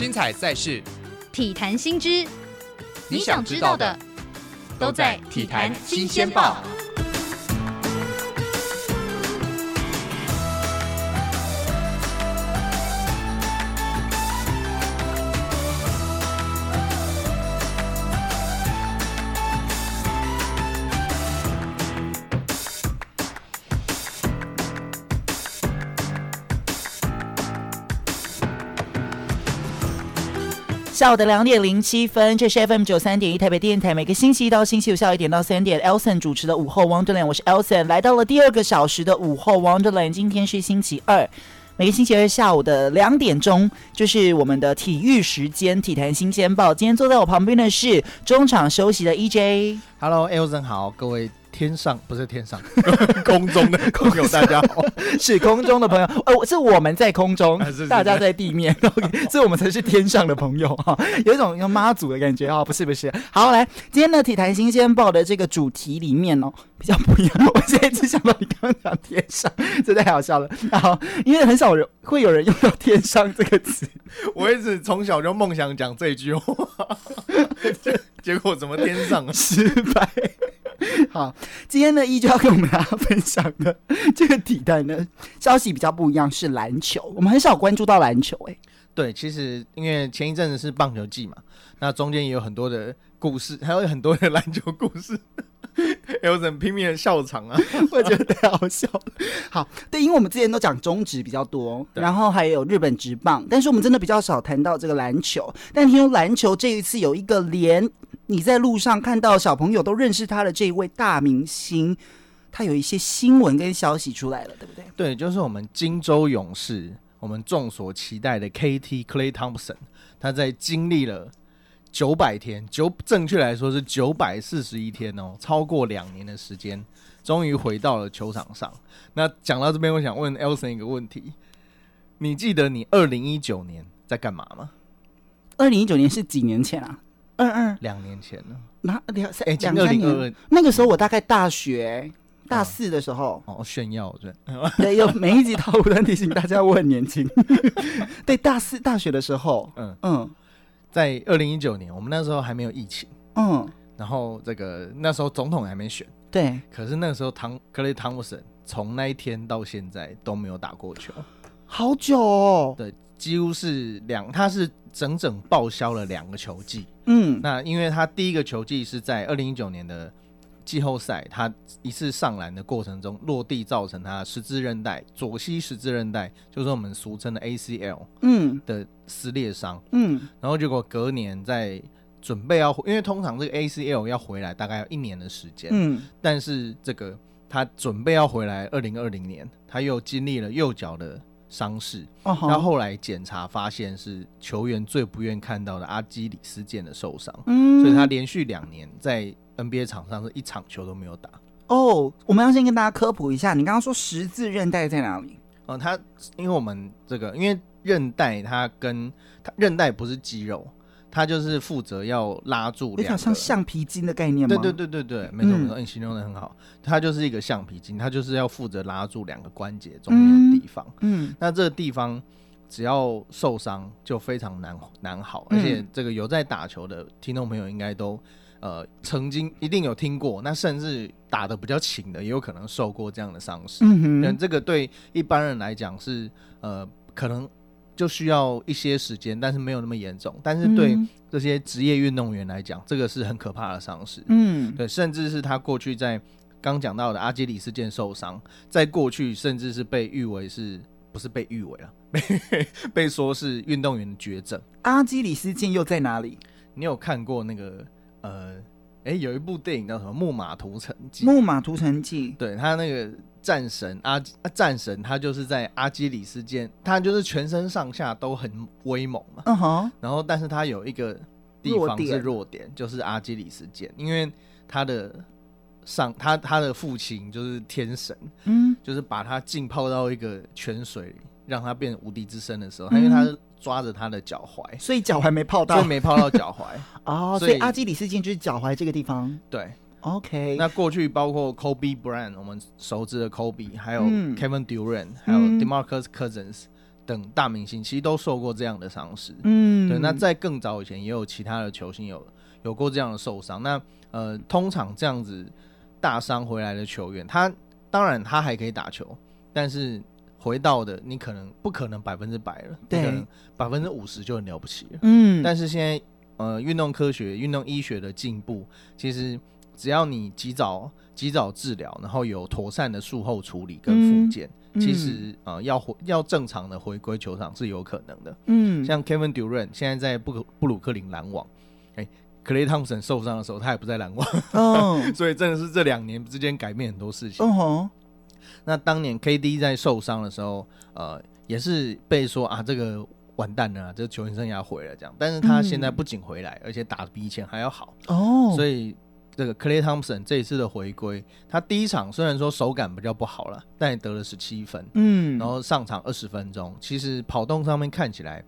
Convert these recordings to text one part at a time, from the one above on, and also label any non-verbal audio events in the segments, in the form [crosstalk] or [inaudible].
精彩赛事，体坛新知，你想知道的都在《体坛新鲜报》。下午的两点零七分，这是 FM 九三点一台北电台，每个星期一到星期五下午一点到三点，Elson 主持的午后 Wonderland，我是 Elson，来到了第二个小时的午后 Wonderland，今天是星期二，每个星期二下午的两点钟就是我们的体育时间，体坛新鲜报。今天坐在我旁边的是中场休息的 EJ，Hello，Elson 好，各位。天上不是天上，[laughs] 空中的朋友，大家好，[laughs] 是空中的朋友，呃，是我们在空中，是是是。大家在地面，[laughs] 所以我们才是天上的朋友哈，有一种用妈祖的感觉哦，不是不是，好，来，今天的体坛新鲜报的这个主题里面哦，比较不一样，我现在只想到你刚刚讲天上，这太好笑了，好，因为很少人会有人用到天上这个词，我一直从小就梦想讲这句话，结果怎么天上失败？好，今天呢，依旧要跟我们大家分享的这个体坛呢消息比较不一样，是篮球。我们很少关注到篮球，欸，哎，对，其实因为前一阵子是棒球季嘛，那中间也有很多的故事，还有很多的篮球故事。[laughs] 有人拼命的笑场啊，[laughs] 我觉得太好笑了。好，对，因为我们之前都讲中职比较多，然后还有日本职棒，但是我们真的比较少谈到这个篮球。但听说篮球这一次有一个连你在路上看到小朋友都认识他的这一位大明星，他有一些新闻跟消息出来了，对不对？对，就是我们金州勇士，我们众所期待的 KT Clay Thompson，他在经历了。九百天，九正确来说是九百四十一天哦，超过两年的时间，终于回到了球场上。那讲到这边，我想问 Elson 一个问题：你记得你二零一九年在干嘛吗？二零一九年是几年前啊？二二两年前了？那两三两三年？那个时候我大概大学大四的时候。哦，炫耀 [laughs] 对。对，有每一集套路都提醒大家我很年轻。[laughs] 对，大四大学的时候，嗯嗯。在二零一九年，我们那时候还没有疫情，嗯，然后这个那时候总统还没选，对，可是那个时候唐克雷汤姆森从那一天到现在都没有打过球，好久哦，对，几乎是两，他是整整报销了两个球季，嗯，那因为他第一个球季是在二零一九年的。季后赛，他一次上篮的过程中落地，造成他十字韧带左膝十字韧带，就是我们俗称的 ACL，嗯，的撕裂伤，嗯，然后结果隔年在准备要，因为通常这个 ACL 要回来大概要一年的时间，嗯，但是这个他准备要回来，二零二零年他又经历了右脚的伤势，然后后来检查发现是球员最不愿看到的阿基里斯腱的受伤，嗯，所以他连续两年在 NBA 场上是一场球都没有打哦。我们要先跟大家科普一下，你刚刚说十字韧带在哪里？哦，它因为我们这个，因为韧带它跟它韧带不是肌肉，它就是负责要拉住两个，像橡皮筋的概念吗？对对对对对，没错没错，你形容的很好。他就是一个橡皮筋，他就是要负责拉住两个关节中间的地方。嗯，那这个地方只要受伤就非常难难好，而且这个有在打球的听众朋友应该都。呃，曾经一定有听过，那甚至打的比较勤的，也有可能受过这样的伤势。嗯哼，这个对一般人来讲是呃，可能就需要一些时间，但是没有那么严重。但是对这些职业运动员来讲，这个是很可怕的伤势。嗯，对，甚至是他过去在刚讲到的阿基里斯腱受伤，在过去甚至是被誉为是不是被誉为啊？[laughs] 被被说是运动员的绝症。阿基里斯腱又在哪里？你有看过那个？呃，哎、欸，有一部电影叫什么《木马屠城记》？木马屠城记，对，他那个战神阿战神，他就是在阿基里斯间，他就是全身上下都很威猛嘛。嗯哼。然后，但是他有一个地方是弱点，就是阿基里斯间，因为他的上他他的父亲就是天神，嗯，就是把他浸泡到一个泉水里，让他变无敌之身的时候，他、因为他是。抓着他的脚踝，所以脚踝没泡到，所以没泡到脚踝 [laughs] 哦。所以阿基里斯腱就是脚踝这个地方。对，OK。那过去包括 Kobe Bryant，我们熟知的 Kobe，还有 Kevin Durant，、嗯、还有 DeMarcus Cousins 嗯等大明星，其实都受过这样的伤势。嗯，对。那在更早以前，也有其他的球星有有过这样的受伤。那呃，通常这样子大伤回来的球员，他当然他还可以打球，但是回到的你可能不可能百分之百了，对，可能百分之五十就很了不起了。嗯，但是现在呃，运动科学、运动医学的进步，其实只要你及早及早治疗，然后有妥善的术后处理跟复健。嗯其实啊、嗯呃，要回要正常的回归球场是有可能的。嗯，像 Kevin Durant 现在在布布鲁克林篮网，哎，Klay Thompson 受伤的时候，他也不在篮网。哦，[laughs] 所以真的是这两年之间改变很多事情。哦吼，那当年 KD 在受伤的时候，呃，也是被说啊，这个完蛋了，这个球员生涯毁了这样。但是他现在不仅回来，嗯、而且打得比以前还要好。哦，所以。这个 Clay Thompson 这一次的回归，他第一场虽然说手感比较不好了，但也得了十七分，嗯，然后上场二十分钟，其实跑动上面看起来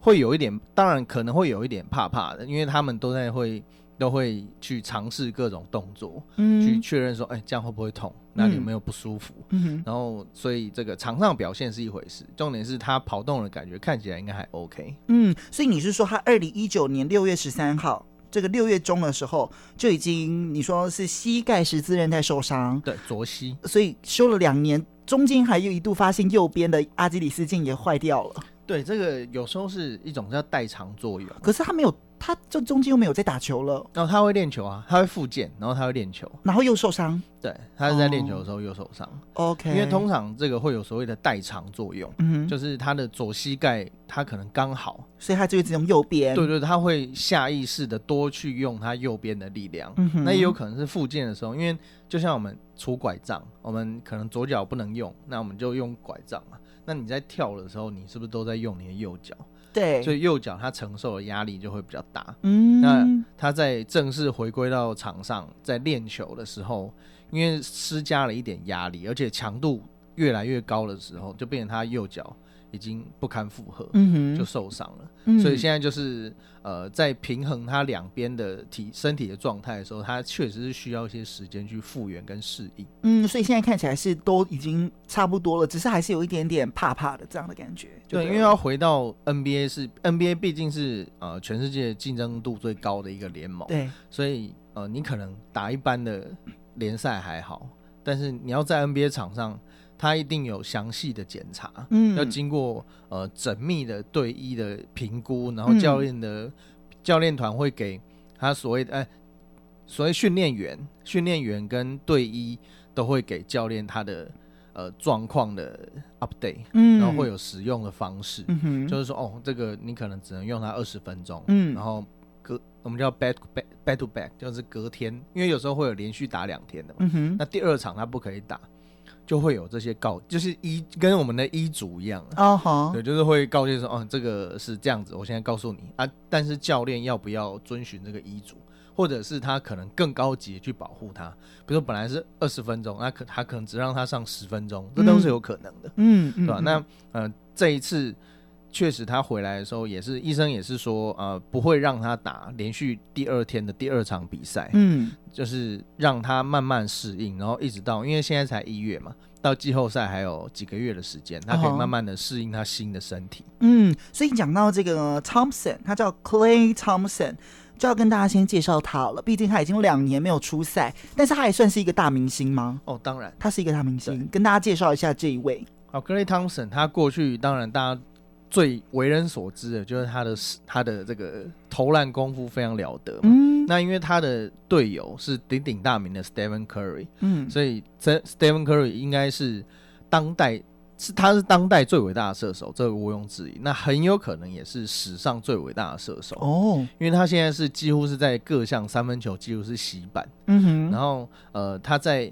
会有一点，当然可能会有一点怕怕的，因为他们都在会都会去尝试各种动作，嗯，去确认说，哎，这样会不会痛？哪里有没有不舒服？嗯，然后所以这个场上表现是一回事，重点是他跑动的感觉看起来应该还 OK，嗯，所以你是说他二零一九年六月十三号？这个六月中的时候就已经，你说是膝盖十字韧带受伤，对，左膝，所以修了两年，中间还有一度发现右边的阿基里斯腱也坏掉了。对，这个有时候是一种叫代偿作用，可是他没有。他这中间又没有在打球了，然后他会练球啊，他会复健，然后他会练球，然后又受伤。对，他是在练球的时候又受伤。OK，因为通常这个会有所谓的代偿作用，嗯，就是他的左膝盖他可能刚好，所以他就会只用右边。对对，他会下意识的多去用他右边的力量。嗯，那也有可能是复健的时候，因为就像我们拄拐杖，我们可能左脚不能用，那我们就用拐杖嘛。那你在跳的时候，你是不是都在用你的右脚？对，所以右脚他承受的压力就会比较大。嗯，那他在正式回归到场上，在练球的时候，因为施加了一点压力，而且强度越来越高的时候，就变成他右脚。已经不堪负荷，嗯哼，就受伤了。嗯，所以现在就是呃，在平衡他两边的体身体的状态的时候，他确实是需要一些时间去复原跟适应。嗯，所以现在看起来是都已经差不多了，只是还是有一点点怕怕的这样的感觉。对，因为要回到 NBA 是 NBA，毕竟是呃全世界竞争度最高的一个联盟。对，所以呃，你可能打一般的联赛还好，但是你要在 NBA 场上。他一定有详细的检查，嗯，要经过呃缜密的队医的评估，然后教练的、嗯、教练团会给他所谓的哎，所谓训练员、训练员跟队医都会给教练他的呃状况的 update，嗯，然后会有使用的方式，嗯，就是说哦，这个你可能只能用它二十分钟，嗯，然后隔我们叫 back back back to back，就是隔天，因为有时候会有连续打两天的嘛，嗯哼，那第二场他不可以打。就会有这些告，就是医跟我们的医嘱一样啊，uh-huh. 对，就是会告诫说，哦，这个是这样子，我现在告诉你啊，但是教练要不要遵循这个医嘱，或者是他可能更高级的去保护他，比如说本来是二十分钟，那可他可能只让他上十分钟，这都是有可能的，嗯，对吧？那呃，这一次。确实，他回来的时候也是，医生也是说，呃，不会让他打连续第二天的第二场比赛，嗯，就是让他慢慢适应，然后一直到，因为现在才一月嘛，到季后赛还有几个月的时间，他可以慢慢的适应他新的身体。嗯，所以讲到这个 Thompson，他叫 Clay Thompson，就要跟大家先介绍他了。毕竟他已经两年没有出赛，但是他也算是一个大明星吗？哦，当然，他是一个大明星。跟大家介绍一下这一位。好，Clay Thompson，他过去当然大家。最为人所知的就是他的他的这个投篮功夫非常了得嘛。嗯，那因为他的队友是鼎鼎大名的 Stephen Curry，嗯，所以这 Stephen Curry 应该是当代是他是当代最伟大的射手，这个毋庸置疑。那很有可能也是史上最伟大的射手哦，因为他现在是几乎是在各项三分球几乎是洗版，嗯哼，然后呃他在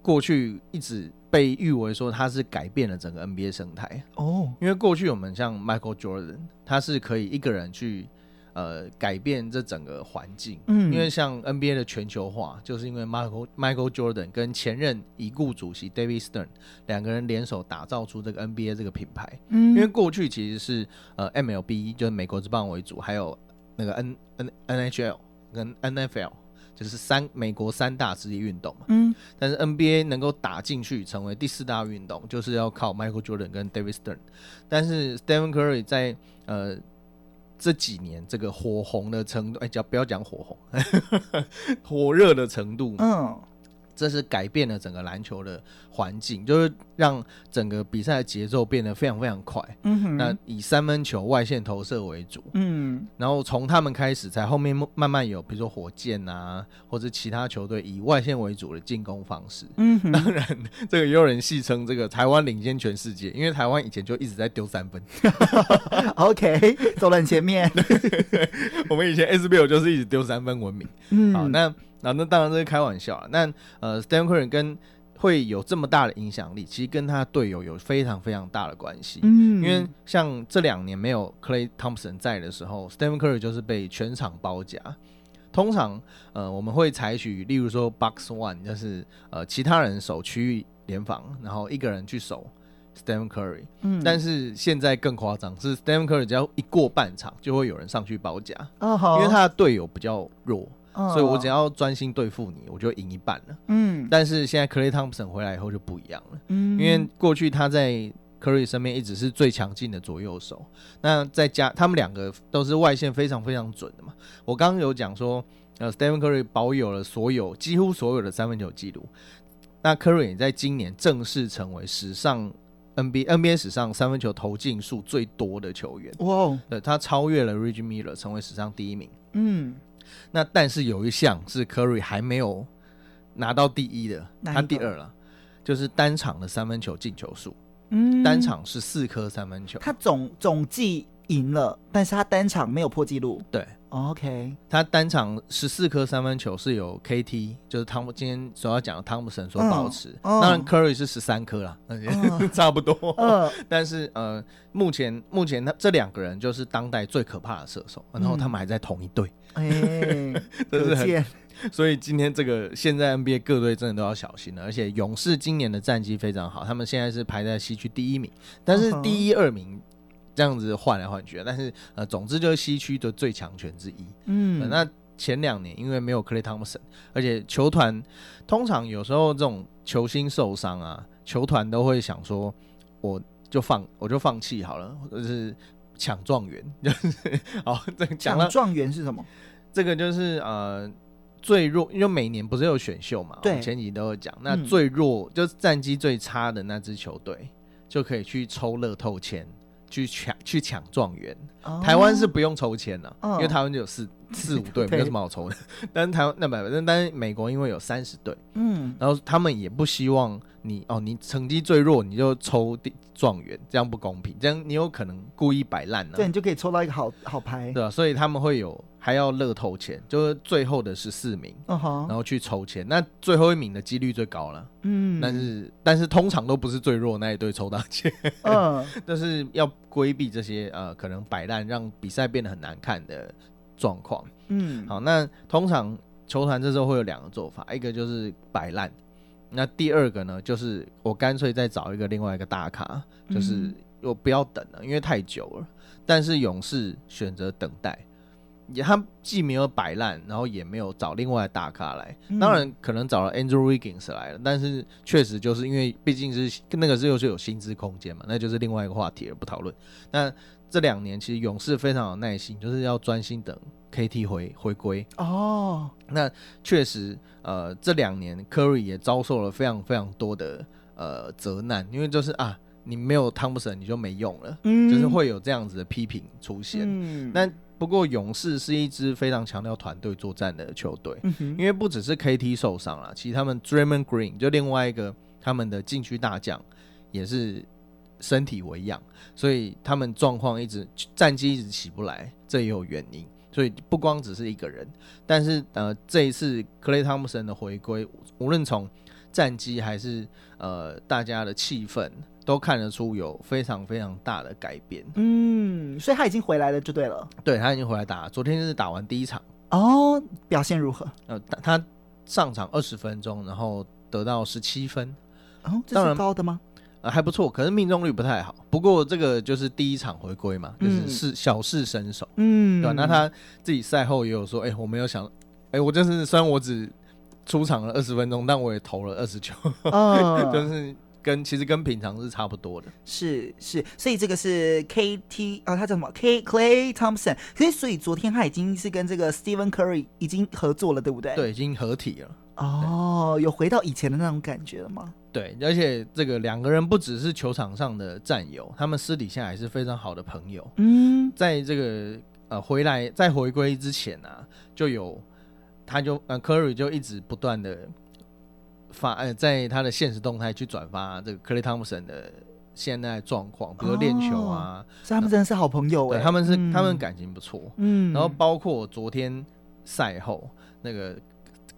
过去一直。被誉为说他是改变了整个 NBA 生态。哦，因为过去我们像 Michael Jordan，他是可以一个人去呃改变这整个环境，嗯，因为像 NBA 的全球化，就是因为 Michael Michael Jordan 跟前任已故主席 David Stern 两个人联手打造出这个 NBA 这个品牌，嗯，因为过去其实是呃 MLB 就是美国之棒为主，还有那个 N N NHL 跟 NFL。就是三美国三大职业运动嘛。嗯，但是 NBA 能够打进去成为第四大运动，就是要靠 Michael Jordan 跟 David Stern。但是 Stephen Curry 在呃这几年这个火红的程度，哎，叫不要讲火红，[laughs] 火热的程度，嗯。这是改变了整个篮球的环境，就是让整个比赛的节奏变得非常非常快。嗯哼，那以三分球外线投射为主。嗯，然后从他们开始，才后面慢慢有，比如说火箭啊，或者其他球队以外线为主的进攻方式。嗯哼，当然，这个也有人戏称这个台湾领先全世界，因为台湾以前就一直在丢三分。[laughs] OK，走了很前面。[laughs] 我们以前 SBL 就是一直丢三分闻名。嗯，好，那。那、啊、那当然这是开玩笑啊。那呃，Stephen Curry 跟会有这么大的影响力，其实跟他队友有非常非常大的关系。嗯，因为像这两年没有 Clay Thompson 在的时候，Stephen Curry 就是被全场包夹。通常呃，我们会采取例如说 Box One，就是呃其他人守区域联防，然后一个人去守 Stephen Curry。嗯，但是现在更夸张，是 Stephen Curry 只要一过半场，就会有人上去包夹。哦，好，因为他的队友比较弱。Oh. 所以我只要专心对付你，我就赢一半了。嗯，但是现在 Klay Thompson 回来以后就不一样了。嗯，因为过去他在 Curry 身边一直是最强劲的左右手。那再加他们两个都是外线非常非常准的嘛。我刚刚有讲说，呃，Stephen Curry 保有了所有几乎所有的三分球记录。那 Curry 也在今年正式成为史上 NBA NBA 史上三分球投进数最多的球员。哇哦，对，他超越了 Reggie Miller，成为史上第一名。嗯。那但是有一项是 Curry 还没有拿到第一的，他第二了，就是单场的三分球进球数。嗯，单场是四颗三分球，他总总计赢了，但是他单场没有破纪录。对，OK，他单场十四颗三分球是有 KT，就是汤姆今天所要讲的汤姆森所保持。当然 Curry 是十三颗啦，[laughs] 差不多。嗯，[laughs] 但是呃，目前目前他这两个人就是当代最可怕的射手，然后他们还在同一队。哎，[laughs] 真是很，所以今天这个现在 NBA 各队真的都要小心了。而且勇士今年的战绩非常好，他们现在是排在西区第一名，但是第一、二名这样子换来换去，但是呃，总之就是西区的最强权之一。嗯，那前两年因为没有 Clay Thompson，而且球团通常有时候这种球星受伤啊，球团都会想说，我就放我就放弃好了，[laughs] 就是。抢状元就是好，这抢状元是什么？这个就是呃最弱，因为每年不是有选秀嘛，对，前几都有讲。那最弱、嗯、就是战绩最差的那支球队，就可以去抽乐透签，去抢去抢状元。哦、台湾是不用抽签的，哦、因为台湾就有四 [laughs] 四五队，没有什么好抽的。但是台湾那不，但，但是美国因为有三十队，嗯，然后他们也不希望你哦，你成绩最弱你就抽第。状元这样不公平，这样你有可能故意摆烂呢？对，你就可以抽到一个好好牌，对吧？所以他们会有还要乐透钱，就是最后的十四名，uh huh. 然后去抽签，那最后一名的几率最高了。嗯，但是但是通常都不是最弱那一队抽到钱，嗯、uh，[laughs] 但是要规避这些呃可能摆烂让比赛变得很难看的状况。嗯，好，那通常球团这时候会有两个做法，一个就是摆烂。那第二个呢，就是我干脆再找一个另外一个大咖，就是我不要等了，因为太久了。但是勇士选择等待，也他既没有摆烂，然后也没有找另外的大咖来。当然可能找了 Andrew Wiggins 来了，但是确实就是因为毕竟是那个是又是有薪资空间嘛，那就是另外一个话题了，不讨论。那这两年其实勇士非常有耐心，就是要专心等 KT 回回归哦。那确实，呃，这两年 Curry 也遭受了非常非常多的呃责难，因为就是啊，你没有汤普森你就没用了，嗯，就是会有这样子的批评出现。嗯，那不过勇士是一支非常强调团队作战的球队，嗯哼，因为不只是 KT 受伤了，其实他们 Draymond Green 就另外一个他们的禁区大将也是。身体为恙，所以他们状况一直战绩一直起不来，这也有原因。所以不光只是一个人，但是呃，这一次克雷汤姆森的回归，无论从战绩还是呃大家的气氛，都看得出有非常非常大的改变。嗯，所以他已经回来了，就对了。对，他已经回来打，昨天就是打完第一场哦，表现如何？呃，他上场二十分钟，然后得到十七分，哦，这是高的吗？还不错，可是命中率不太好。不过这个就是第一场回归嘛，就是是小试身手，嗯，对吧？那他自己赛后也有说，哎、欸，我没有想，哎，我就是虽然我只出场了二十分钟，但我也投了二十球，嗯，[laughs] 就是跟其实跟平常是差不多的。是是，所以这个是 KT 啊，他叫什么 K Clay Thompson。所以所以昨天他已经是跟这个 Stephen Curry 已经合作了，对不对？对，已经合体了。哦，有回到以前的那种感觉了吗？对，而且这个两个人不只是球场上的战友，他们私底下也是非常好的朋友。嗯，在这个呃回来在回归之前啊，就有他就呃 Curry 就一直不断的发呃在他的现实动态去转发这个 Klay Thompson 的现在状况，比如说练球啊，哦、所以他们真的是好朋友哎、欸，他们是、嗯、他们感情不错。嗯，然后包括昨天赛后那个。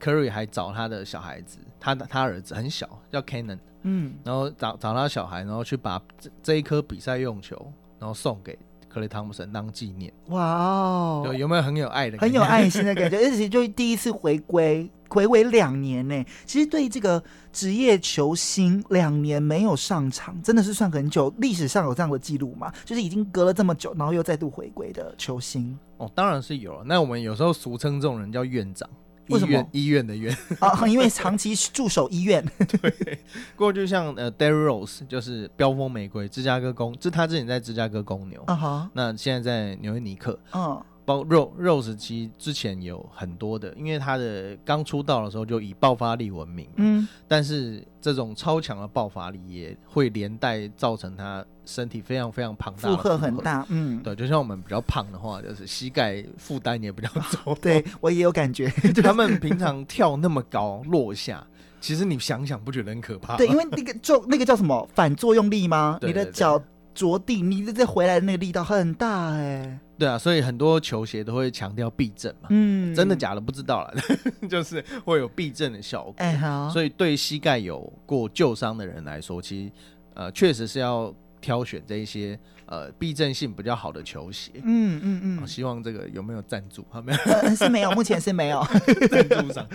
Curry 还找他的小孩子，他的他儿子很小，叫 Cannon，嗯，然后找找他小孩，然后去把这这一颗比赛用球，然后送给克雷汤姆森当纪念。哇哦，有有没有很有爱的，很有爱心的感觉？[laughs] 而且就第一次回归，回归两年呢。其实对这个职业球星两年没有上场，真的是算很久。历史上有这样的记录吗？就是已经隔了这么久，然后又再度回归的球星？哦，当然是有了。那我们有时候俗称这种人叫院长。为什么医院的院啊？[laughs] 因为长期驻守医院。[laughs] 对，过就像呃，Derrick Rose 就是飙风玫瑰，芝加哥公，这他之前在芝加哥公牛，啊哈，那现在在纽约尼克，嗯。包 Rose Rose 其实之前有很多的，因为他的刚出道的时候就以爆发力闻名，嗯，但是这种超强的爆发力也会连带造成他身体非常非常庞大，负荷很大，嗯，对，就像我们比较胖的话，就是膝盖负担也比较重，对我也有感觉，[laughs] 他们平常跳那么高落下，其实你想想不觉得很可怕？对，[laughs] 因为那个就那个叫什么反作用力吗？对对对，你的脚着地，你再回来的那个力道很大哎、欸。对啊，所以很多球鞋都会强调避震嘛，嗯，真的假的不知道了，[laughs] 就是会有避震的效果。哎，好，所以对膝盖有过旧伤的人来说，其实呃确实是要挑选这一些呃避震性比较好的球鞋。嗯嗯嗯，我希望这个有没有赞助？好，[laughs] 没有、呃，是没有，目前是没有 [laughs] 赞助商。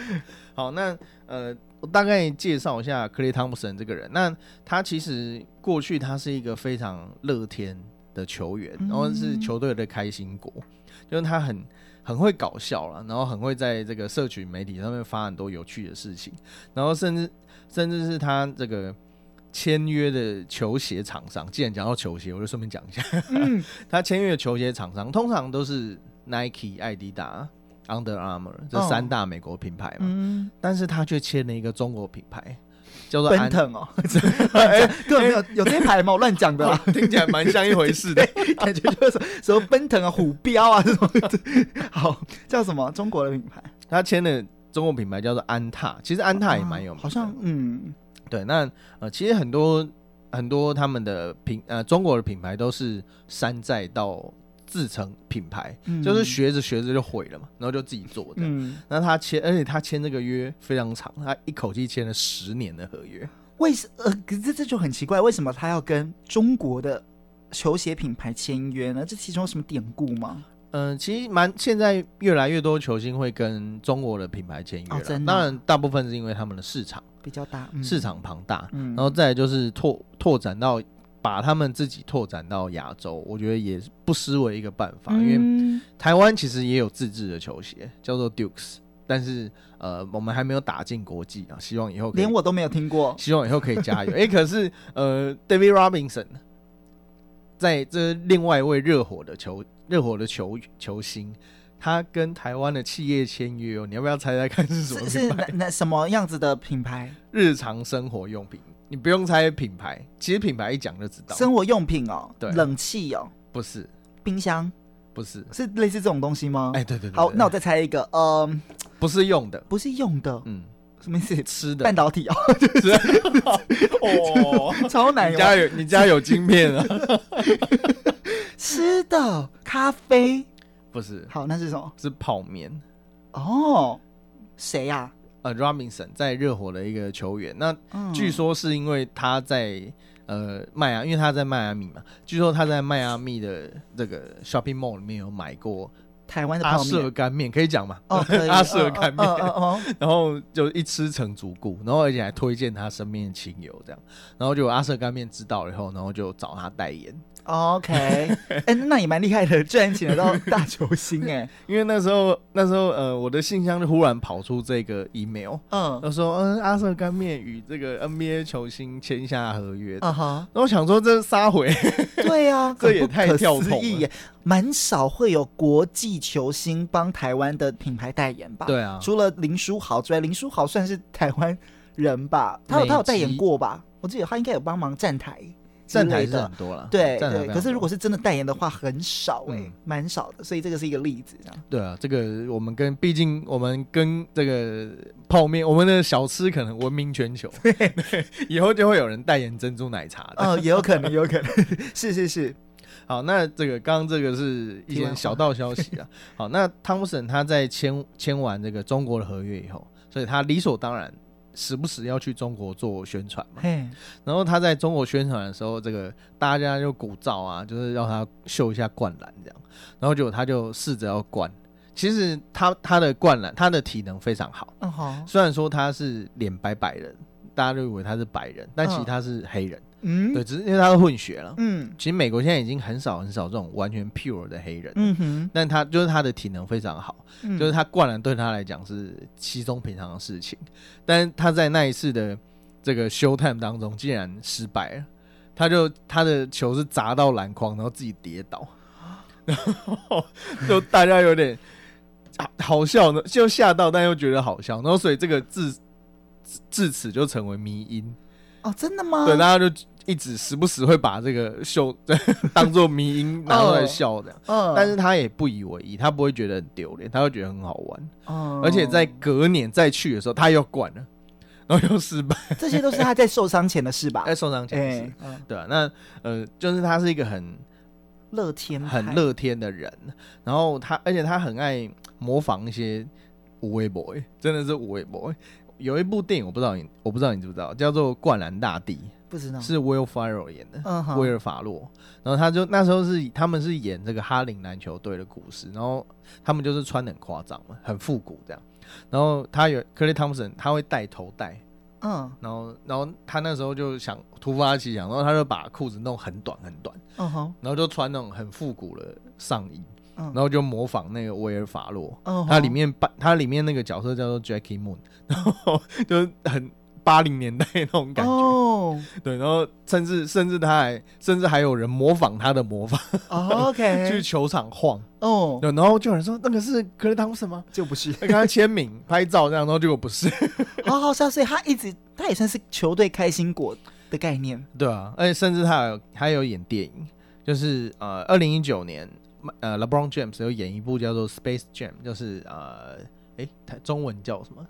好，那呃，我大概介绍一下 Klay Thompson 这个人。那他其实过去他是一个非常乐天。的球员，然后是球队的开心果，嗯、就是他很很会搞笑了，然后很会在这个社群媒体上面发很多有趣的事情，然后甚至甚至是他这个签约的球鞋厂商，既然讲到球鞋，我就顺便讲一下，嗯、[laughs] 他签约的球鞋厂商通常都是 Nike、艾迪达、Under Armour 这三大美国品牌嘛，嗯、但是他却签了一个中国品牌。叫做安藤哦，[laughs] 哎，[laughs] 根本没有有这牌吗？我乱讲的啦，听起来蛮像一回事的，感觉就是什么奔腾啊、虎标啊这种。好，叫什么？中国的品牌？他签的中国品牌叫做安踏，其实安踏也蛮有名，好像嗯，对。那呃，其实很多很多他们的品呃中国的品牌都是山寨到。自成品牌，嗯、就是学着学着就毁了嘛，然后就自己做的。嗯，那他签，而且他签这个约非常长，他一口气签了十年的合约。为什呃，可是这这就很奇怪，为什么他要跟中国的球鞋品牌签约呢？这其中有什么典故吗？嗯、呃，其实蛮现在越来越多球星会跟中国的品牌签约了，哦、当然大部分是因为他们的市场比较大，嗯、市场庞大，嗯，然后再来就是拓拓展到。把他们自己拓展到亚洲，我觉得也不失为一个办法。嗯、因为台湾其实也有自制的球鞋，叫做 Dukes，但是呃，我们还没有打进国际啊。希望以后连我都没有听过，[laughs] 希望以后可以加油。哎、欸，可是呃，David Robinson 在这另外一位热火的球热火的球球星，他跟台湾的企业签约哦。你要不要猜猜看是什么？是那那什么样子的品牌？日常生活用品。你不用猜品牌，其实品牌一讲就知道。生活用品哦，对，冷气哦，不是，冰箱，不是，是类似这种东西吗？哎，对对对。好，那我再猜一个，嗯，不是用的，不是用的，嗯，什么意思？吃的，半导体哦，[laughs] 哦，[laughs] 超难。你家有你家有晶片啊？[laughs] 吃的，咖啡，不是。好，那是什么？是泡面。哦，谁呀？呃，Robinson 在热火的一个球员，那据说是因为他在呃迈阿，因为他在迈阿密嘛，据说他在迈阿密的这个 shopping mall 里面有买过台湾的阿舍干面，可以讲吗？哦，可以。[laughs] 阿舍干面，然后就一吃成主顾，然后而且还推荐他身边的亲友这样，然后就阿舍干面知道了以后，然后就找他代言。OK，哎、欸，那也蛮厉害的，居然请得到大球星哎、欸！[laughs] 因为那时候那时候呃，我的信箱就忽然跑出这个 email，嗯，他说嗯，阿瑟甘面与这个 NBA 球星签下合约，嗯哼，然后我想说这杀回，对呀、啊，[laughs] 这也太跳痛了，蛮少会有国际球星帮台湾的品牌代言吧？对啊，除了林书豪之外，林书豪算是台湾人吧？他有他有代言过吧？我记得他应该有帮忙站台。站台是很多了，对对，可是如果是真的代言的话，很少哎、欸，蛮、嗯、少的，所以这个是一个例子，这样。对啊，这个我们跟毕竟我们跟这个泡面，我们的小吃可能闻名全球，[laughs] 对，以后就会有人代言珍珠奶茶的，哦，也有可能，有可能，[laughs] 是是是。好，那这个刚刚这个是一些小道消息啊。好，那汤姆森他在签签完这个中国的合约以后，所以他理所当然。时不时要去中国做宣传嘛，然后他在中国宣传的时候，这个大家就鼓噪啊，就是让他秀一下灌篮这样，然后就他就试着要灌，其实他他的灌篮，他的体能非常好，虽然说他是脸白白人，大家都以为他是白人，但其实他是黑人。嗯，对，只是因为他是混血了。嗯，其实美国现在已经很少很少这种完全 pure 的黑人。嗯哼，但他就是他的体能非常好，嗯、就是他灌篮对他来讲是稀松平常的事情。但他在那一次的这个 show time 当中竟然失败了，他就他的球是砸到篮筐，然后自己跌倒，[laughs] 然后就大家有点好笑呢，就吓到，但又觉得好笑，然后所以这个自至此就成为迷因。哦，真的吗？对，大家就。一直时不时会把这个秀 [laughs] 当做迷因拿出来笑的，嗯，但是他也不以为意，他不会觉得很丢脸，他会觉得很好玩，嗯，而且在隔年再去的时候，他又管了，然后又失败，这些都是他在受伤前的事吧？[laughs] 在受伤前的事，对啊，那呃，就是他是一个很乐天、很乐天的人，然后他，而且他很爱模仿一些无畏 boy，，真的是无畏 boy。有一部电影，我不知道你，我不知道你知不知道，叫做《灌篮大帝》。不知道。是 Will Ferrell 演的，嗯、威尔法洛，然后他就那时候是他们是演这个哈林篮球队的故事，然后他们就是穿得很夸张嘛，很复古这样，然后他有克雷汤普森，他会戴头带，嗯，然后然后他那时候就想突发奇想，然后他就把裤子弄很短很短，嗯哼，然后就穿那种很复古的上衣，嗯，然后就模仿那个威尔法洛，嗯，他里面扮他里面那个角色叫做 Jackie Moon，然后 [laughs] 就很。八零年代那种感觉，oh. 对，然后甚至甚至他还甚至还有人模仿他的模仿，OK，[laughs] 去球场晃，哦，对，然后就有人说那个是克雷汤普森吗？就不是，[laughs] 跟他签名拍照这样，然后结果不是，[laughs] 好好笑，所以他一直他也算是球队开心果的概念，对啊，而且甚至他还有还有演电影，就是呃，二零一九年呃，LeBron James 有演一部叫做 Space Jam，就是呃，哎，他中文叫什么？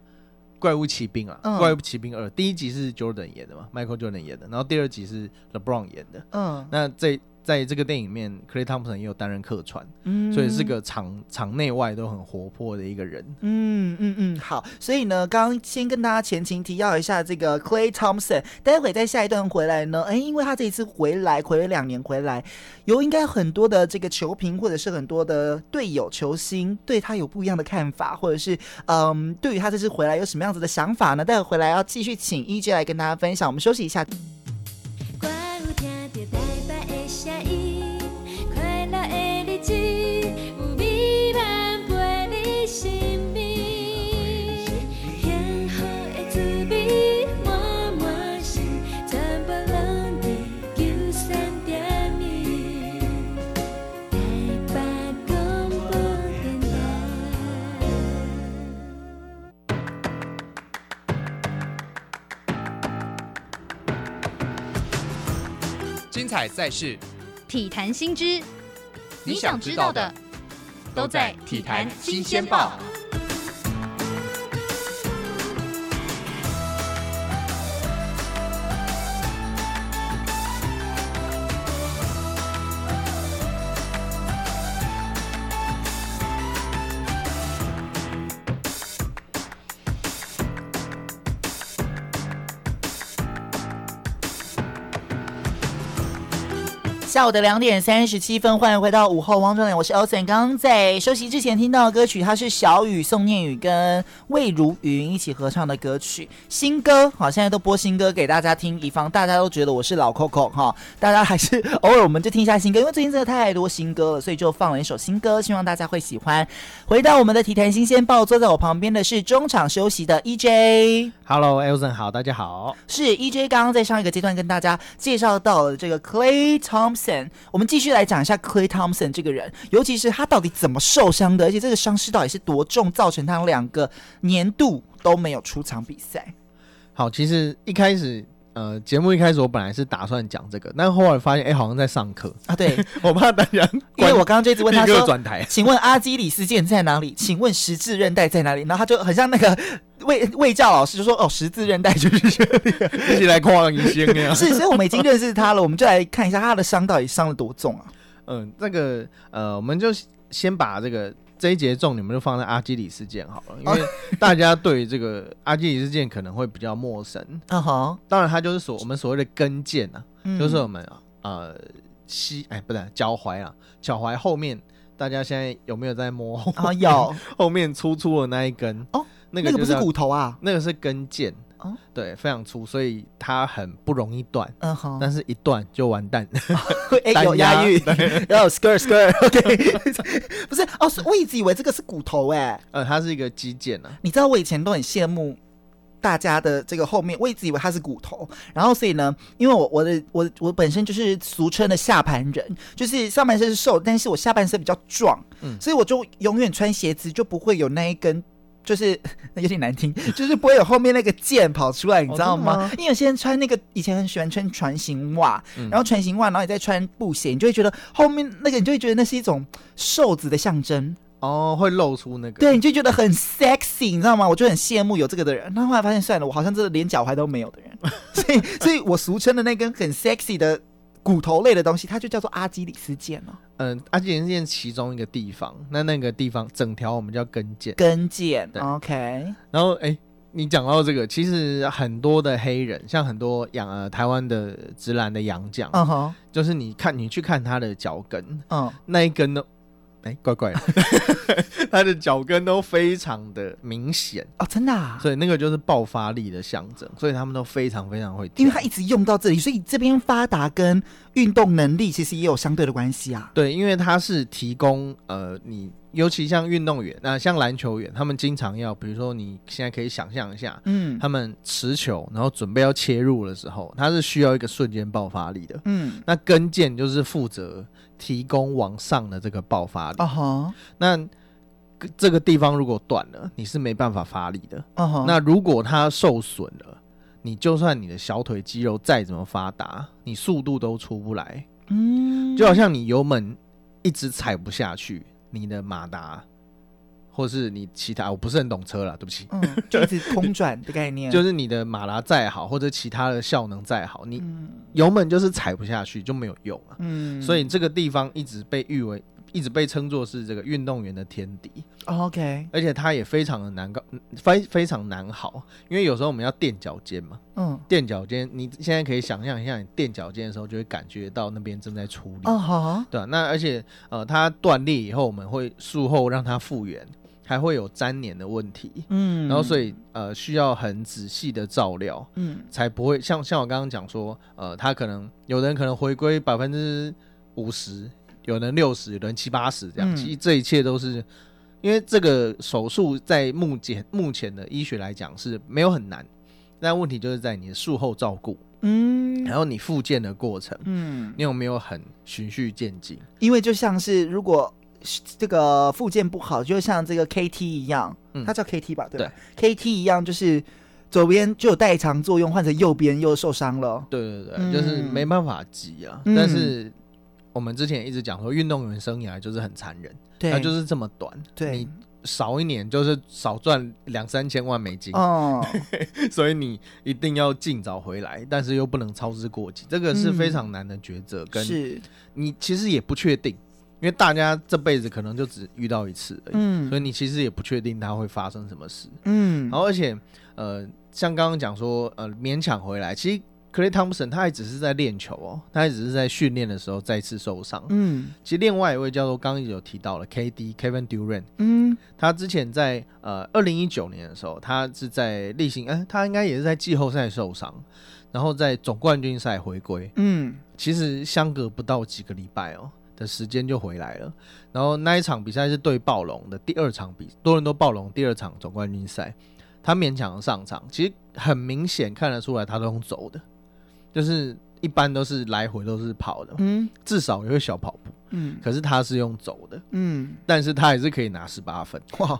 怪物骑兵啊，嗯、怪物骑兵二第一集是 Jordan 演的嘛，Michael Jordan 演的，然后第二集是 LeBron 演的。嗯，那这。在这个电影里面，克雷汤普森也有担任客串，嗯，所以是个场场内外都很活泼的一个人。嗯嗯嗯，好，所以呢，刚刚先跟大家前情提要一下这个 Clay Thompson，待会在下一段回来呢，哎，因为他这一次回来，回了两年回来，有应该很多的这个球评或者是很多的队友球星对他有不一样的看法，或者是嗯，对于他这次回来有什么样子的想法呢？待会回来要继续请 EJ 来跟大家分享。我们休息一下。彩赛事，体坛新知，你想知道的都在《体坛新鲜报》。下午的两点三十七分，欢迎回到午后汪庄脸，我是 Elson。刚刚在休息之前听到的歌曲，它是小雨、宋念宇跟魏如云一起合唱的歌曲，新歌。好，现在都播新歌给大家听，以防大家都觉得我是老 Coco 哈，[laughs] 大家还是偶尔我们就听一下新歌，因为最近真的太多新歌了，所以就放了一首新歌，希望大家会喜欢。回到我们的体坛新鲜报，坐在我旁边的是中场休息的 EJ。Hello，Elson，好，大家好。是 EJ，刚刚在上一个阶段跟大家介绍到了这个 Clay Thompson。我们继续来讲一下 Clay Thompson 这个人，尤其是他到底怎么受伤的，而且这个伤势到底是多重，造成他两个年度都没有出场比赛。好，其实一开始，呃，节目一开始我本来是打算讲这个，但后来发现，哎，好像在上课啊。对，[laughs] 我怕大家，因为我刚刚就一直问他说，转台，请问阿基里斯腱在哪里？请问十字韧带在哪里？然后他就很像那个。卫卫教老师就说：“哦，十字韧带就是这里，[laughs] 一起来逛一些呀。”是，所以我们已经认识他了，我们就来看一下他的伤到底伤了多重啊？嗯，那个呃，我们就先把这个这一节重点，我们就放在阿基里斯腱好了，因为大家对这个 [laughs] 阿基里斯腱可能会比较陌生。啊哈，当然，它就是所我们所谓的跟腱啊，嗯、就是我们呃膝哎不对，脚踝啊，脚踝后面，大家现在有没有在摸？啊，有 [laughs] 后面粗粗的那一根哦。那个，那个不是骨头啊，那个是跟腱，哦，对，非常粗，所以它很不容易断。嗯哼，但是一断就完蛋。[laughs] 会、[laughs] [laughs] 哦，有押韵，然后 skirt skirt，OK，不是哦，我一直以为这个是骨头哎。呃，它是一个肌腱啊。你知道我以前都很羡慕大家的这个后面，我一直以为它是骨头。然后所以呢，因为我我的我我本身就是俗称的下盘人，就是上半身是瘦，但是我下半身比较壮，嗯，所以我就永远穿鞋子就不会有那一根。就是 [laughs] 有点难听，就是不会有后面那个腱跑出来，你知道吗？哦、因为有些人穿那个以前很喜欢穿船型袜，嗯、然后船型袜，然后你再穿布鞋，你就会觉得后面那个，你就会觉得那是一种瘦子的象征哦，会露出那个，对，你就觉得很 sexy，你知道吗？我就很羡慕有这个的人。那后来发现算了，我好像真的连脚踝都没有的人，[laughs] 所以，所以我俗称的那根很 sexy 的。骨头类的东西，它就叫做阿基里斯腱哦。嗯，阿基里斯腱其中一个地方，那那个地方整条我们叫跟腱。跟腱对，OK。然后，哎、欸，你讲到这个，其实很多的黑人，像很多养呃台湾的直男的洋将，嗯哼、uh，huh. 就是你看你去看他的脚跟，嗯、uh，huh. 那一根呢？哎、欸，怪怪。的，[laughs] 他的脚跟都非常的明显。哦，真的，啊，所以那个就是爆发力的象征，所以他们都非常非常会，因为他一直用到这里，所以这边发达跟运动能力其实也有相对的关系啊。对，因为他是提供呃，你尤其像运动员，那、呃、像篮球员，他们经常要，比如说你现在可以想象一下，嗯，他们持球然后准备要切入的时候，他是需要一个瞬间爆发力的，嗯，那跟腱就是负责。提供往上的这个爆发力，uh huh. 那这个地方如果断了，你是没办法发力的。Uh huh. 那如果它受损了，你就算你的小腿肌肉再怎么发达，你速度都出不来。嗯，就好像你油门一直踩不下去，你的马达。或是你其他，我不是很懂车啦，对不起。嗯，就一直空转的概念，[laughs] 就是你的马达再好，或者其他的效能再好，你油门就是踩不下去就没有用啊。嗯，所以这个地方一直被誉为，一直被称作是这个运动员的天敌。哦，OK，而且它也非常的难搞，非非常难好，因为有时候我们要垫脚尖嘛。嗯，垫脚尖，你现在可以想象一下，你垫脚尖的时候就会感觉到那边正在出力。哦，好，对啊，那而且呃，它断裂以后，我们会术后让它复原。还会有粘连的问题，嗯，然后所以呃需要很仔细的照料，嗯，才不会像像我刚刚讲说，呃，他可能有人可能回归百分之五十，有人六十，有人七八十这样，嗯，其实这一切都是因为这个手术在目前目前的医学来讲是没有很难，但问题就是在你的术后照顾，嗯，然后你复健的过程，嗯，你有没有很循序渐进？因为就像是如果。这个附件不好，就像这个 KT 一样，嗯、它叫 KT 吧？对，对，KT 一样，就是左边就有代偿作用，换成右边又受伤了。对对对，嗯、就是没办法急啊。嗯、但是我们之前一直讲说，运动员生涯就是很残忍，对，它就是这么短。对，你少一年就是少赚两三千万美金哦，[laughs] 所以你一定要尽早回来，但是又不能操之过急，这个是非常难的抉择。嗯、跟你其实也不确定。因为大家这辈子可能就只遇到一次而已，嗯，所以你其实也不确定它会发生什么事，嗯，然后而且呃，像刚刚讲说，呃，勉强回来，其实克雷汤普森他还只是在练球哦，他还只是在训练的时候再次受伤。嗯，其实另外一位叫做刚刚有提到了 KD Kevin Durant，嗯，他之前在呃二零一九年的时候，他是在例行，哎、呃，他应该也是在季后赛受伤，然后在总冠军赛回归。嗯，其实相隔不到几个礼拜哦的时间就回来了。然后那一场比赛是对暴龙的第二场比多伦多暴龙第二场总冠军赛。他勉强上场，其实很明显看得出来，他都用走的，就是一般都是来回都是跑的，嗯，至少有个小跑步，嗯，可是他是用走的，嗯，但是他还是可以拿十八分，哇，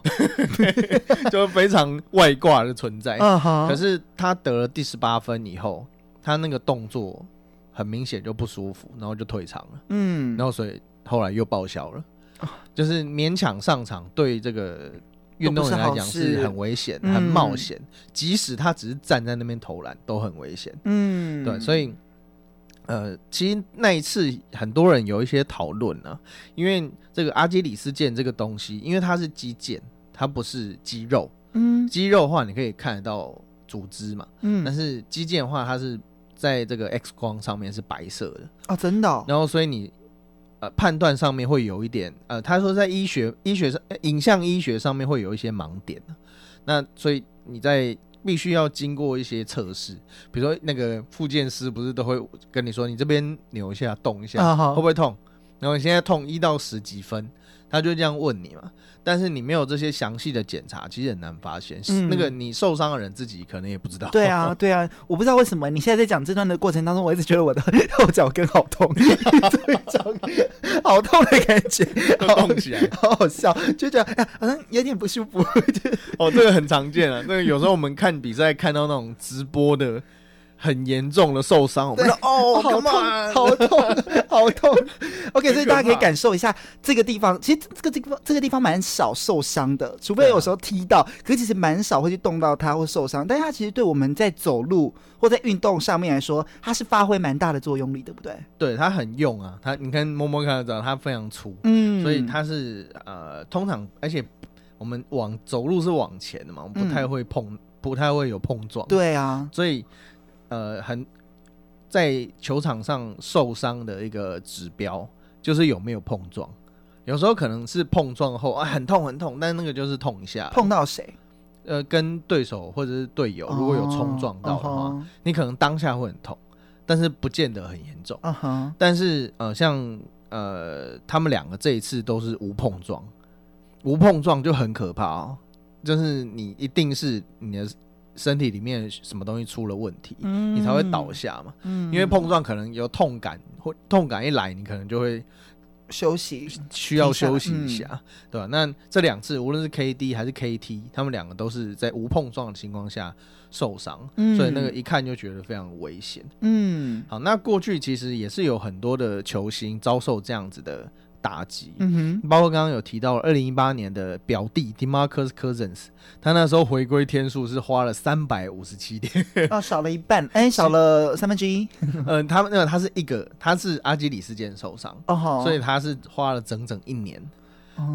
[laughs] 就非常外挂的存在。啊哈，可是他得了第十八分以后，他那个动作很明显就不舒服，然后就退场了，嗯，然后所以后来又报销了，就是勉强上场对这个。运动员来讲是很危险、很冒险，即使他只是站在那边投篮，都很危险。嗯，对，所以呃，其实那一次很多人有一些讨论啊，因为这个阿基里斯腱这个东西，因为它是肌腱，它不是肌肉。嗯，肌肉的话你可以看得到组织嘛，嗯，但是肌腱的话，它是在这个 X 光上面是白色的啊，真的、哦。然后所以你。呃，判断上面会有一点，呃，他说在医学医学上，影像医学上面会有一些盲点。那所以你在必须要经过一些测试，比如说那个复健师不是都会跟你说，你这边扭一下，动一下，啊、会不会痛？然后你现在痛一到十几分，他就这样问你嘛。但是你没有这些详细的检查，其实很难发现。嗯、那个你受伤的人自己可能也不知道。对啊，对啊，我不知道为什么你现在在讲这段的过程当中，我一直觉得我的 [laughs] 后脚跟好痛，[laughs] 好痛的感觉，[laughs] 动起来，好好笑，就觉得哎呀，好像有点不舒服。哦，这个很常见啊，那个有时候我们看比赛看到那种直播的。很严重的受伤，我们说哦，好痛，好痛，好痛。[laughs] OK，所以大家可以感受一下这个地方，其实这个地方这个地方蛮少受伤的，除非有时候踢到，可是其实蛮少会去动到它或受伤。但是它其实对我们在走路或在运动上面来说，它是发挥蛮大的作用力，对不对？对，它很用啊，它你看摸摸看得到，它非常粗，嗯，所以它是呃，通常而且我们往走路是往前的嘛，我们不太会碰，嗯、不太会有碰撞。对啊，所以。呃，很在球场上受伤的一个指标就是有没有碰撞。有时候可能是碰撞后啊，很痛很痛，但那个就是痛一下。碰到谁？呃，跟对手或者是队友如果有冲撞到的话，哦 uh-huh. 你可能当下会很痛，但是不见得很严重。但是呃，像呃，他们两个这一次都是无碰撞，无碰撞就很可怕哦，就是你一定是你的。身体里面什么东西出了问题，嗯、你才会倒下嘛。嗯、因为碰撞可能有痛感，或痛感一来，你可能就会休息，需要休息一下，嗯、对吧？那这两次无论是 KD 还是 KT，他们两个都是在无碰撞的情况下受伤，嗯、所以那个一看就觉得非常危险。嗯，好，那过去其实也是有很多的球星遭受这样子的。打击，嗯哼，包括刚刚有提到二零一八年的表弟 Demarcus Cousins，他那时候回归天数是花了三百五十七天，哦，少了一半，哎、欸，少了三分之一。嗯、[laughs] 他们那个他是一个，他是阿基里斯腱受伤，哦，所以他是花了整整一年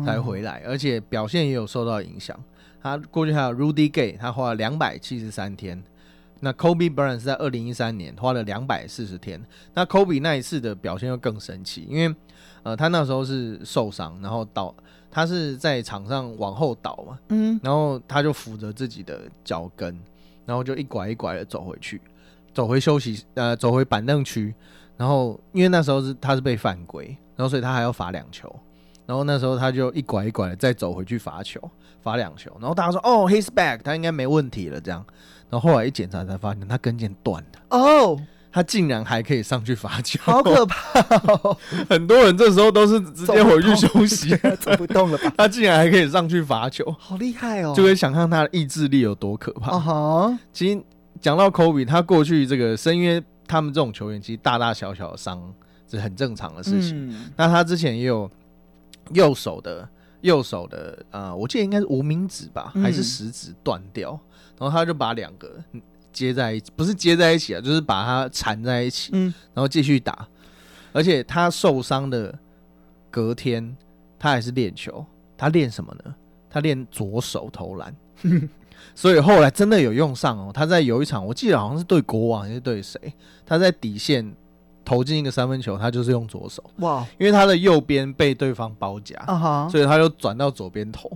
才回来，而且表现也有受到影响。他过去还有 Rudy Gay，他花了两百七十三天。那 Kobe Bryant 是在二零一三年花了两百四十天。那 Kobe 那一次的表现又更神奇，因为。呃，他那时候是受伤，然后倒，他是在场上往后倒嘛，嗯，然后他就扶着自己的脚跟，然后就一拐一拐的走回去，走回休息，呃，走回板凳区，然后因为那时候是他是被犯规，然后所以他还要罚两球，然后那时候他就一拐一拐的再走回去罚球，罚两球，然后大家说哦，he's back，他应该没问题了这样，然后后来一检查才发现他跟腱断了，哦。他竟然还可以上去罚球，好可怕哦！[laughs] 很多人这时候都是直接回去休息，[laughs] 走不动了吧？[laughs] 他竟然还可以上去罚球，好厉害哦！就可以想象他的意志力有多可怕。哦哈！其实讲到科比，他过去这个深约他们这种球员，其实大大小小的伤是很正常的事情。嗯、那他之前也有右手的右手的呃，我记得应该是无名指吧，还是食指断掉，嗯、然后他就把两个。接在一起，不是接在一起啊，就是把它缠在一起，嗯，然后继续打。而且他受伤的隔天，他还是练球。他练什么呢？他练左手投篮。[laughs] 所以后来真的有用上哦。他在有一场，我记得好像是对国王还是对谁，他在底线投进一个三分球，他就是用左手哇，因为他的右边被对方包夹，uh. 所以他就转到左边投。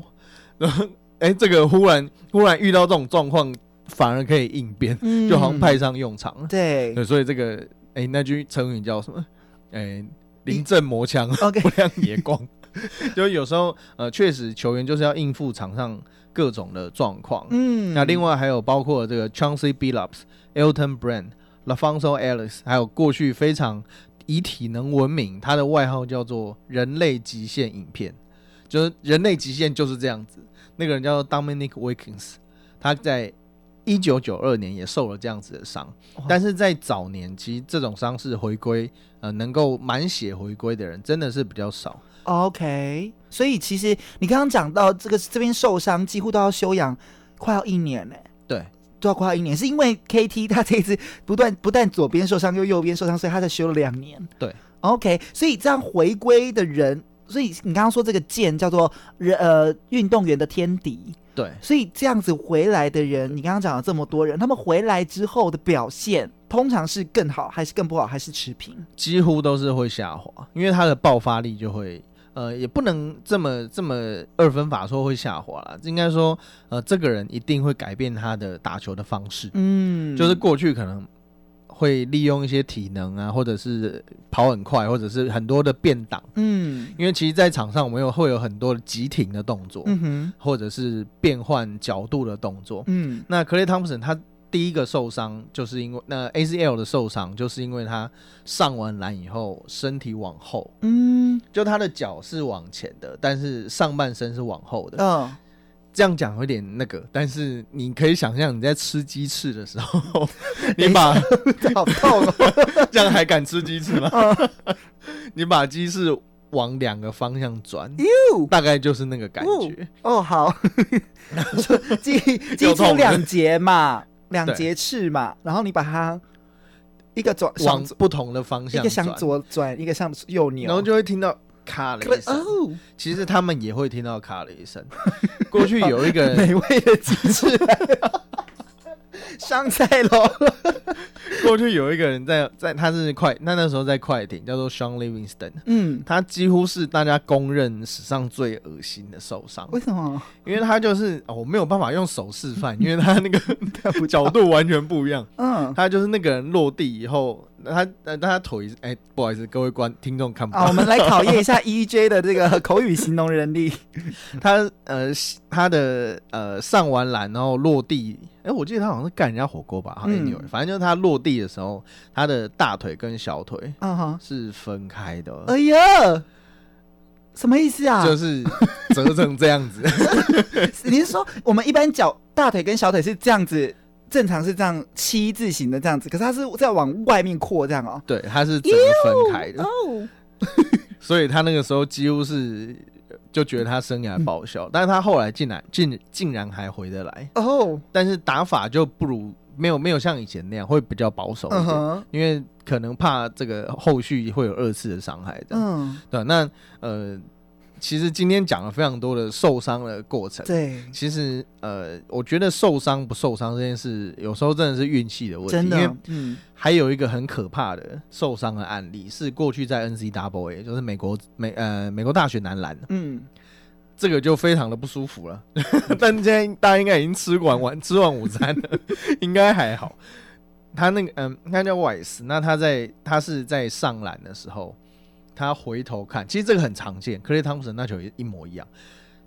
然后，哎，这个忽然忽然遇到这种状况，反而可以应变，嗯、就好像派上用场了。对，对，所以这个哎，那句成语叫什么？哎，临阵磨枪 [laughs] 不亮也光。[laughs] 就有时候，呃，确实球员就是要应付场上各种的状况。嗯，那另外还有包括这个 Chauncey Billups、Elton Brand、LaPhonso Ellis，还有过去非常以体能闻名，他的外号叫做“人类极限影片”，就是人类极限就是这样子。那个人叫做 Dominic Wilkins，他在一九九二年也受了这样子的伤，但是在早年其实这种伤势回归，呃，能够满血回归的人真的是比较少。OK，所以其实你刚刚讲到这个这边受伤，几乎都要休养快要一年呢。对，都要快要一年，是因为 KT 他这一次不断不但左边受伤又右边受伤，所以他才休了两年。对，OK，所以这样回归的人，所以你刚刚说这个剑叫做人呃运动员的天敌。对，所以这样子回来的人，你刚刚讲了这么多人，他们回来之后的表现，通常是更好，还是更不好，还是持平？几乎都是会下滑，因为他的爆发力就会。呃，也不能这么这么二分法说会下滑了，应该说，呃，这个人一定会改变他的打球的方式。嗯，就是过去可能会利用一些体能啊，或者是跑很快，或者是很多的变挡。嗯，因为其实，在场上我们有会有很多的急停的动作，嗯哼，或者是变换角度的动作。嗯，那克雷汤普森他。第一个受伤就是因为那 ACL 的受伤，就是因为他上完篮以后身体往后，嗯，就他的脚是往前的，但是上半身是往后的。嗯，这样讲有点那个，但是你可以想象你在吃鸡翅的时候，[laughs] 你把好痛哦，[laughs] 这样还敢吃鸡翅吗？[laughs] 你把鸡翅往两个方向转，大概就是那个感觉。哦，好，鸡鸡翅两节嘛。两节翅嘛，然后你把它一个转往不同的方向，一个向左转，一个向右扭，然后就会听到咔了一声。哦，其实他们也会听到咔了一声。[laughs] 过去有一个人美味的鸡翅。[laughs] [laughs] 上菜楼！[laughs] 过去有一个人在在，他是快，那那时候在快艇，叫做 Shaun Livingston。嗯，他几乎是大家公认史上最恶心的受伤。为什么？因为他就是我、哦、没有办法用手示范，[laughs] 因为他那个角度完全不一样。嗯，他就是那个人落地以后。他呃，他腿哎、欸，不好意思，各位观听众看不到。我们来考验一下 EJ 的这个口语形容能力。[laughs] 他呃，他的呃上完篮然后落地，哎、欸，我记得他好像是干人家火锅吧，好像有，反正就是他落地的时候，他的大腿跟小腿啊是分开的。哎呀，什么意思啊？就是折成这样子。[laughs] 你是说我们一般脚大腿跟小腿是这样子？正常是这样七字形的这样子，可是它是在往外面扩这样哦。对，它是整个分开的。哦，[laughs] 所以他那个时候几乎是就觉得他生涯报销，嗯、但是他后来竟然竟竟然还回得来哦。但是打法就不如没有没有像以前那样会比较保守一点，嗯、哼因为可能怕这个后续会有二次的伤害的。嗯，对，那呃。其实今天讲了非常多的受伤的过程。对，其实呃，我觉得受伤不受伤这件事，有时候真的是运气的问题。真的，嗯，还有一个很可怕的受伤的案例，是过去在 NCAA，就是美国美呃美国大学男篮。嗯，这个就非常的不舒服了。[laughs] 但今天大家应该已经吃完晚吃完午餐了，[laughs] 应该还好。他那个嗯，他叫 Wise，那他在他是在上篮的时候。他回头看，其实这个很常见。克雷汤普森那球也一模一样。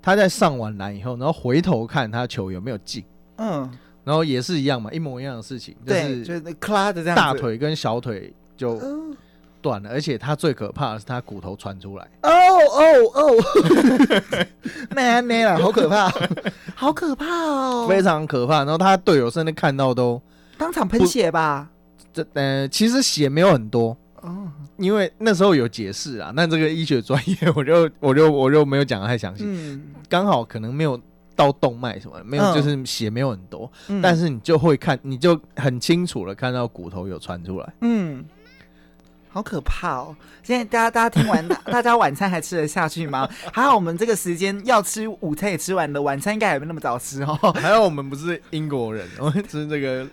他在上完篮以后，然后回头看他球有没有进，嗯，然后也是一样嘛，一模一样的事情，就是就是咔的这样，大腿跟小腿就断了，而且他最可怕的是他骨头传出来。哦哦哦，没没了，好可怕，[laughs] 好可怕哦，非常可怕。然后他队友甚至看到都当场喷血吧？这呃，其实血没有很多。哦，因为那时候有解释啊，那这个医学专业，[laughs] 我就我就我就没有讲得太详细。嗯，刚好可能没有到动脉什么，没有，就是血没有很多，嗯、但是你就会看，你就很清楚的看到骨头有穿出来。嗯，好可怕哦！现在大家大家听完，大家晚餐还吃得下去吗？[laughs] 还好我们这个时间要吃午餐也吃完了，晚餐应该还没那么早吃哦。还好我们不是英国人，我们吃这个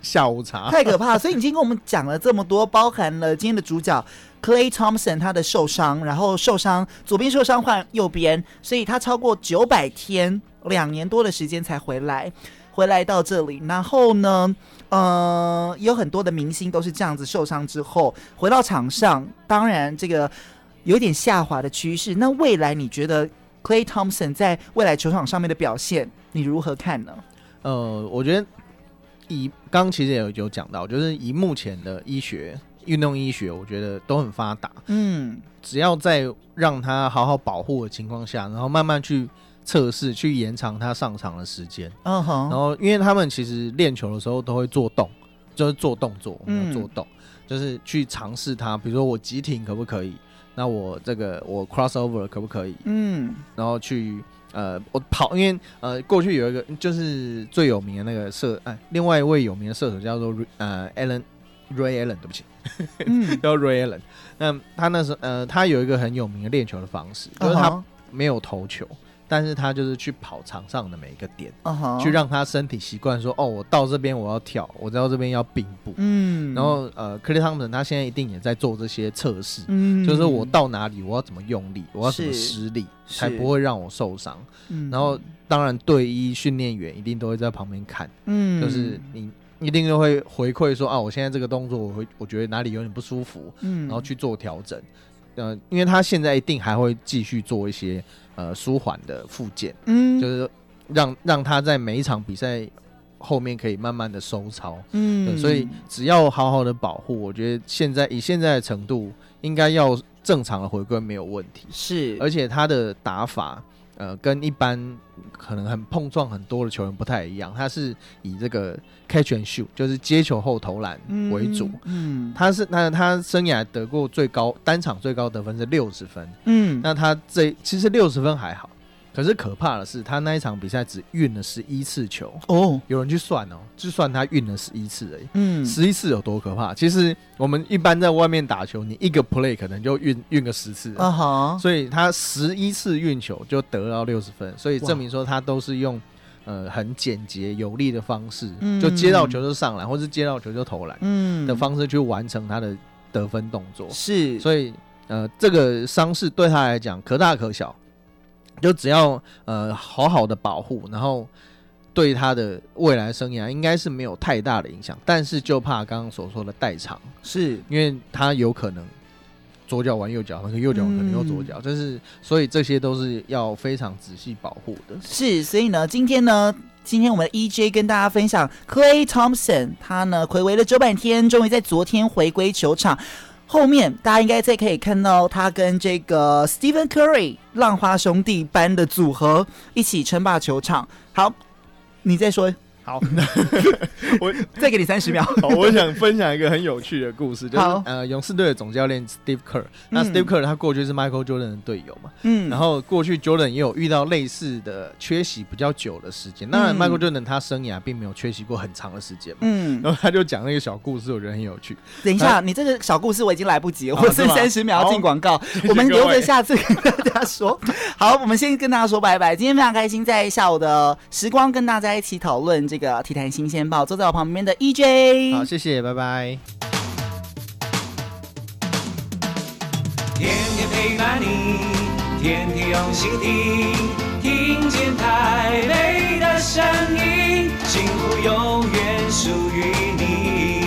下午茶。太可怕了！所以你今天跟我们讲了这么多，包含了今天的主角 Clay Thompson 他的受伤，然后受伤左边受伤换右边，所以他超过九百天，两年多的时间才回来，回来到这里，然后呢？呃，有很多的明星都是这样子受伤之后回到场上，当然这个有点下滑的趋势。那未来你觉得 Clay Thompson 在未来球场上面的表现，你如何看呢？呃，我觉得以刚刚其实也有有讲到，就是以目前的医学、运动医学，我觉得都很发达。嗯，只要在让他好好保护的情况下，然后慢慢去。测试去延长他上场的时间，嗯哼，然后因为他们其实练球的时候都会做动，就是做动作，我们要做动，嗯、就是去尝试他，比如说我急停可不可以？那我这个我 crossover 可不可以？嗯，然后去呃我跑，因为呃过去有一个就是最有名的那个射，哎，另外一位有名的射手叫做呃 Allen Ray Allen，对不起，嗯、[laughs] 叫 Ray Allen。那他那时候呃他有一个很有名的练球的方式，就是他没有投球。但是他就是去跑场上的每一个点，uh huh. 去让他身体习惯说，哦，我到这边我要跳，我到这边要并步，嗯，然后呃，克利汤普森他现在一定也在做这些测试，嗯，就是我到哪里我要怎么用力，我要怎么施力，才不会让我受伤。然后当然队医训练员一定都会在旁边看，嗯，就是你一定就会回馈说，啊，我现在这个动作我会我觉得哪里有点不舒服，嗯，然后去做调整。呃，因为他现在一定还会继续做一些呃舒缓的复健，嗯，就是让让他在每一场比赛后面可以慢慢的收操，嗯，所以只要好好的保护，我觉得现在以现在的程度，应该要正常的回归没有问题，是，而且他的打法。呃，跟一般可能很碰撞很多的球员不太一样，他是以这个 catch and shoot，就是接球后投篮为主。嗯，嗯他是那他生涯得过最高单场最高得分是六十分。嗯，那他这其实六十分还好。可是可怕的是，他那一场比赛只运了十一次球哦。有人去算哦，就算他运了十一次而已。嗯，十一次有多可怕？其实我们一般在外面打球，你一个 play 可能就运运个十次啊哈。所以他十一次运球就得到六十分，所以证明说他都是用呃很简洁有力的方式，就接到球就上篮，或是接到球就投篮，嗯的方式去完成他的得分动作。是，所以呃这个伤势对他来讲可大可小。就只要呃好好的保护，然后对他的未来生涯应该是没有太大的影响，但是就怕刚刚所说的代偿，是因为他有可能左脚玩右脚，那个右脚可能又左脚，就、嗯、是所以这些都是要非常仔细保护的。是，所以呢，今天呢，今天我们的 EJ 跟大家分享 Clay Thompson，他呢回违了九百天，终于在昨天回归球场。后面大家应该再可以看到他跟这个 Stephen Curry 浪花兄弟般的组合一起称霸球场。好，你再说。好，[laughs] 我再给你三十秒。好，我想分享一个很有趣的故事，就是好。呃，勇士队的总教练 Steve Kerr，那 Steve Kerr 他过去是 Michael Jordan 的队友嘛，嗯，然后过去 Jordan 也有遇到类似的缺席比较久的时间，当然 Michael Jordan 他生涯并没有缺席过很长的时间嘛，嗯，然后他就讲那个小故事，我觉得很有趣。等一下，你这个小故事我已经来不及了，我剩三十秒要进广告，我们留着下次跟大家说。好，我们先跟大家说拜拜。今天非常开心在下午的时光跟大家一起讨论这个。一个《体坛新鲜报》，坐在我旁边的 EJ。好，谢谢，拜拜。天天陪伴你，天天用心听，听见的声音，幸福永远属于你。